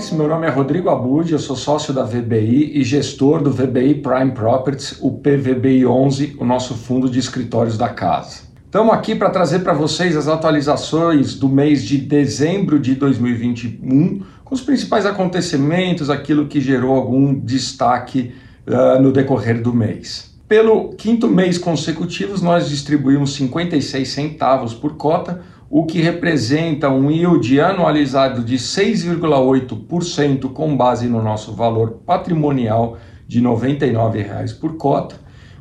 vocês. Meu nome é Rodrigo Abud, eu sou sócio da VBI e gestor do VBI Prime Properties, o PVBI 11, o nosso fundo de escritórios da casa. Estamos aqui para trazer para vocês as atualizações do mês de dezembro de 2021, com os principais acontecimentos, aquilo que gerou algum destaque uh, no decorrer do mês. Pelo quinto mês consecutivo, nós distribuímos 56 centavos por cota, o que representa um yield anualizado de 6,8% com base no nosso valor patrimonial de R$ 99,00 por cota,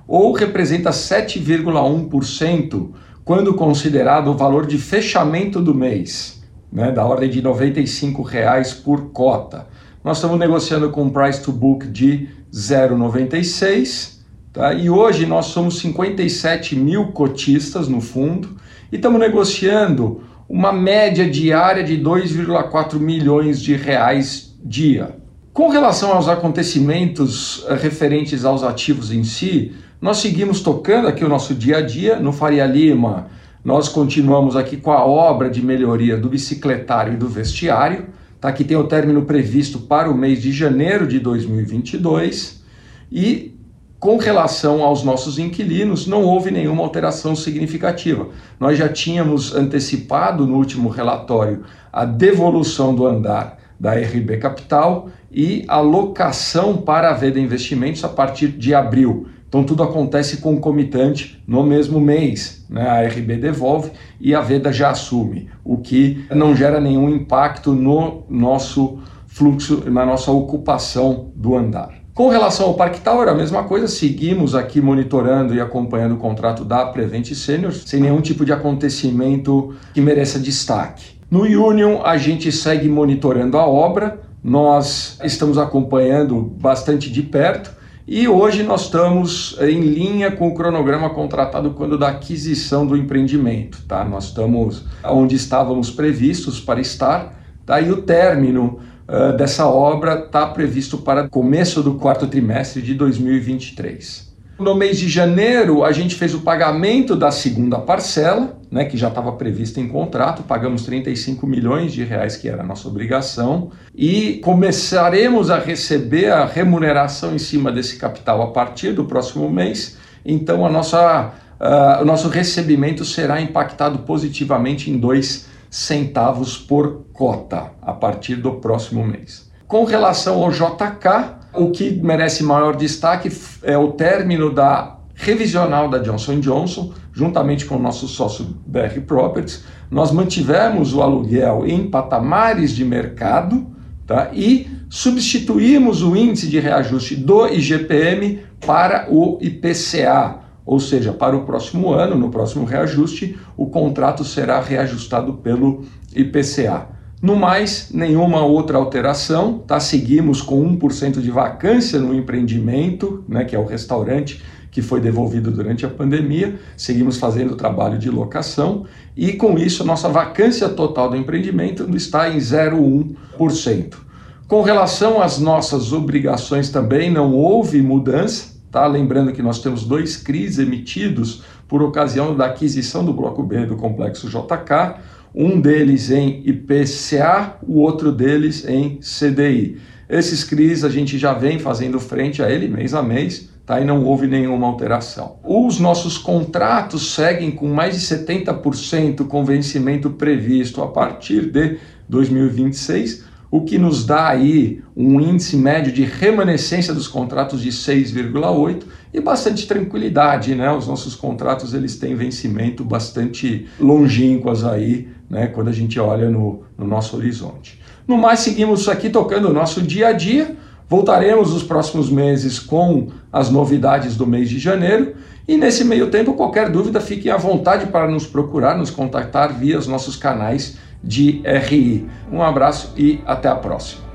ou representa 7,1% quando considerado o valor de fechamento do mês, né, da ordem de R$ 95,00 por cota. Nós estamos negociando com um price to book de 0,96, tá? e hoje nós somos 57 mil cotistas no fundo, e estamos negociando uma média diária de 2,4 milhões de reais dia. Com relação aos acontecimentos eh, referentes aos ativos em si, nós seguimos tocando aqui o nosso dia a dia no Faria Lima. Nós continuamos aqui com a obra de melhoria do bicicletário e do vestiário, tá? que tem o término previsto para o mês de janeiro de 2022. E com relação aos nossos inquilinos, não houve nenhuma alteração significativa. Nós já tínhamos antecipado no último relatório a devolução do andar da RB Capital e a locação para a Veda Investimentos a partir de abril. Então tudo acontece concomitante no mesmo mês. Né? A RB devolve e a Veda já assume, o que não gera nenhum impacto no nosso fluxo, na nossa ocupação do andar. Com relação ao Parque Tower, a mesma coisa, seguimos aqui monitorando e acompanhando o contrato da Prevent Senior, sem nenhum tipo de acontecimento que mereça destaque. No Union, a gente segue monitorando a obra, nós estamos acompanhando bastante de perto e hoje nós estamos em linha com o cronograma contratado quando da aquisição do empreendimento. Tá? Nós estamos onde estávamos previstos para estar, tá? e o término uh, dessa obra está previsto para começo do quarto trimestre de 2023. No mês de janeiro, a gente fez o pagamento da segunda parcela, né, que já estava prevista em contrato, pagamos 35 milhões de reais, que era a nossa obrigação, e começaremos a receber a remuneração em cima desse capital a partir do próximo mês. Então, a nossa, uh, o nosso recebimento será impactado positivamente em dois centavos por cota a partir do próximo mês. Com relação ao JK, o que merece maior destaque é o término da revisional da Johnson Johnson, juntamente com o nosso sócio BR Properties, nós mantivemos o aluguel em patamares de mercado tá? e substituímos o índice de reajuste do IGPM para o IPCA, ou seja, para o próximo ano, no próximo reajuste, o contrato será reajustado pelo IPCA. No mais, nenhuma outra alteração, tá? Seguimos com 1% de vacância no empreendimento, né, que é o restaurante que foi devolvido durante a pandemia. Seguimos fazendo o trabalho de locação e com isso nossa vacância total do empreendimento está em 0,1%. Com relação às nossas obrigações também não houve mudança, Tá? Lembrando que nós temos dois CRIs emitidos por ocasião da aquisição do bloco B do complexo JK, um deles em IPCA, o outro deles em CDI. Esses CRIs a gente já vem fazendo frente a ele mês a mês, tá? e não houve nenhuma alteração. Os nossos contratos seguem com mais de 70% com vencimento previsto a partir de 2026, o que nos dá aí um índice médio de remanescência dos contratos de 6,8 e bastante tranquilidade, né? Os nossos contratos eles têm vencimento bastante longínquas aí, né? Quando a gente olha no, no nosso horizonte. No mais, seguimos aqui tocando o nosso dia a dia. Voltaremos nos próximos meses com as novidades do mês de janeiro. E nesse meio tempo, qualquer dúvida, fiquem à vontade para nos procurar, nos contactar via os nossos canais de RI. Um abraço e até a próxima.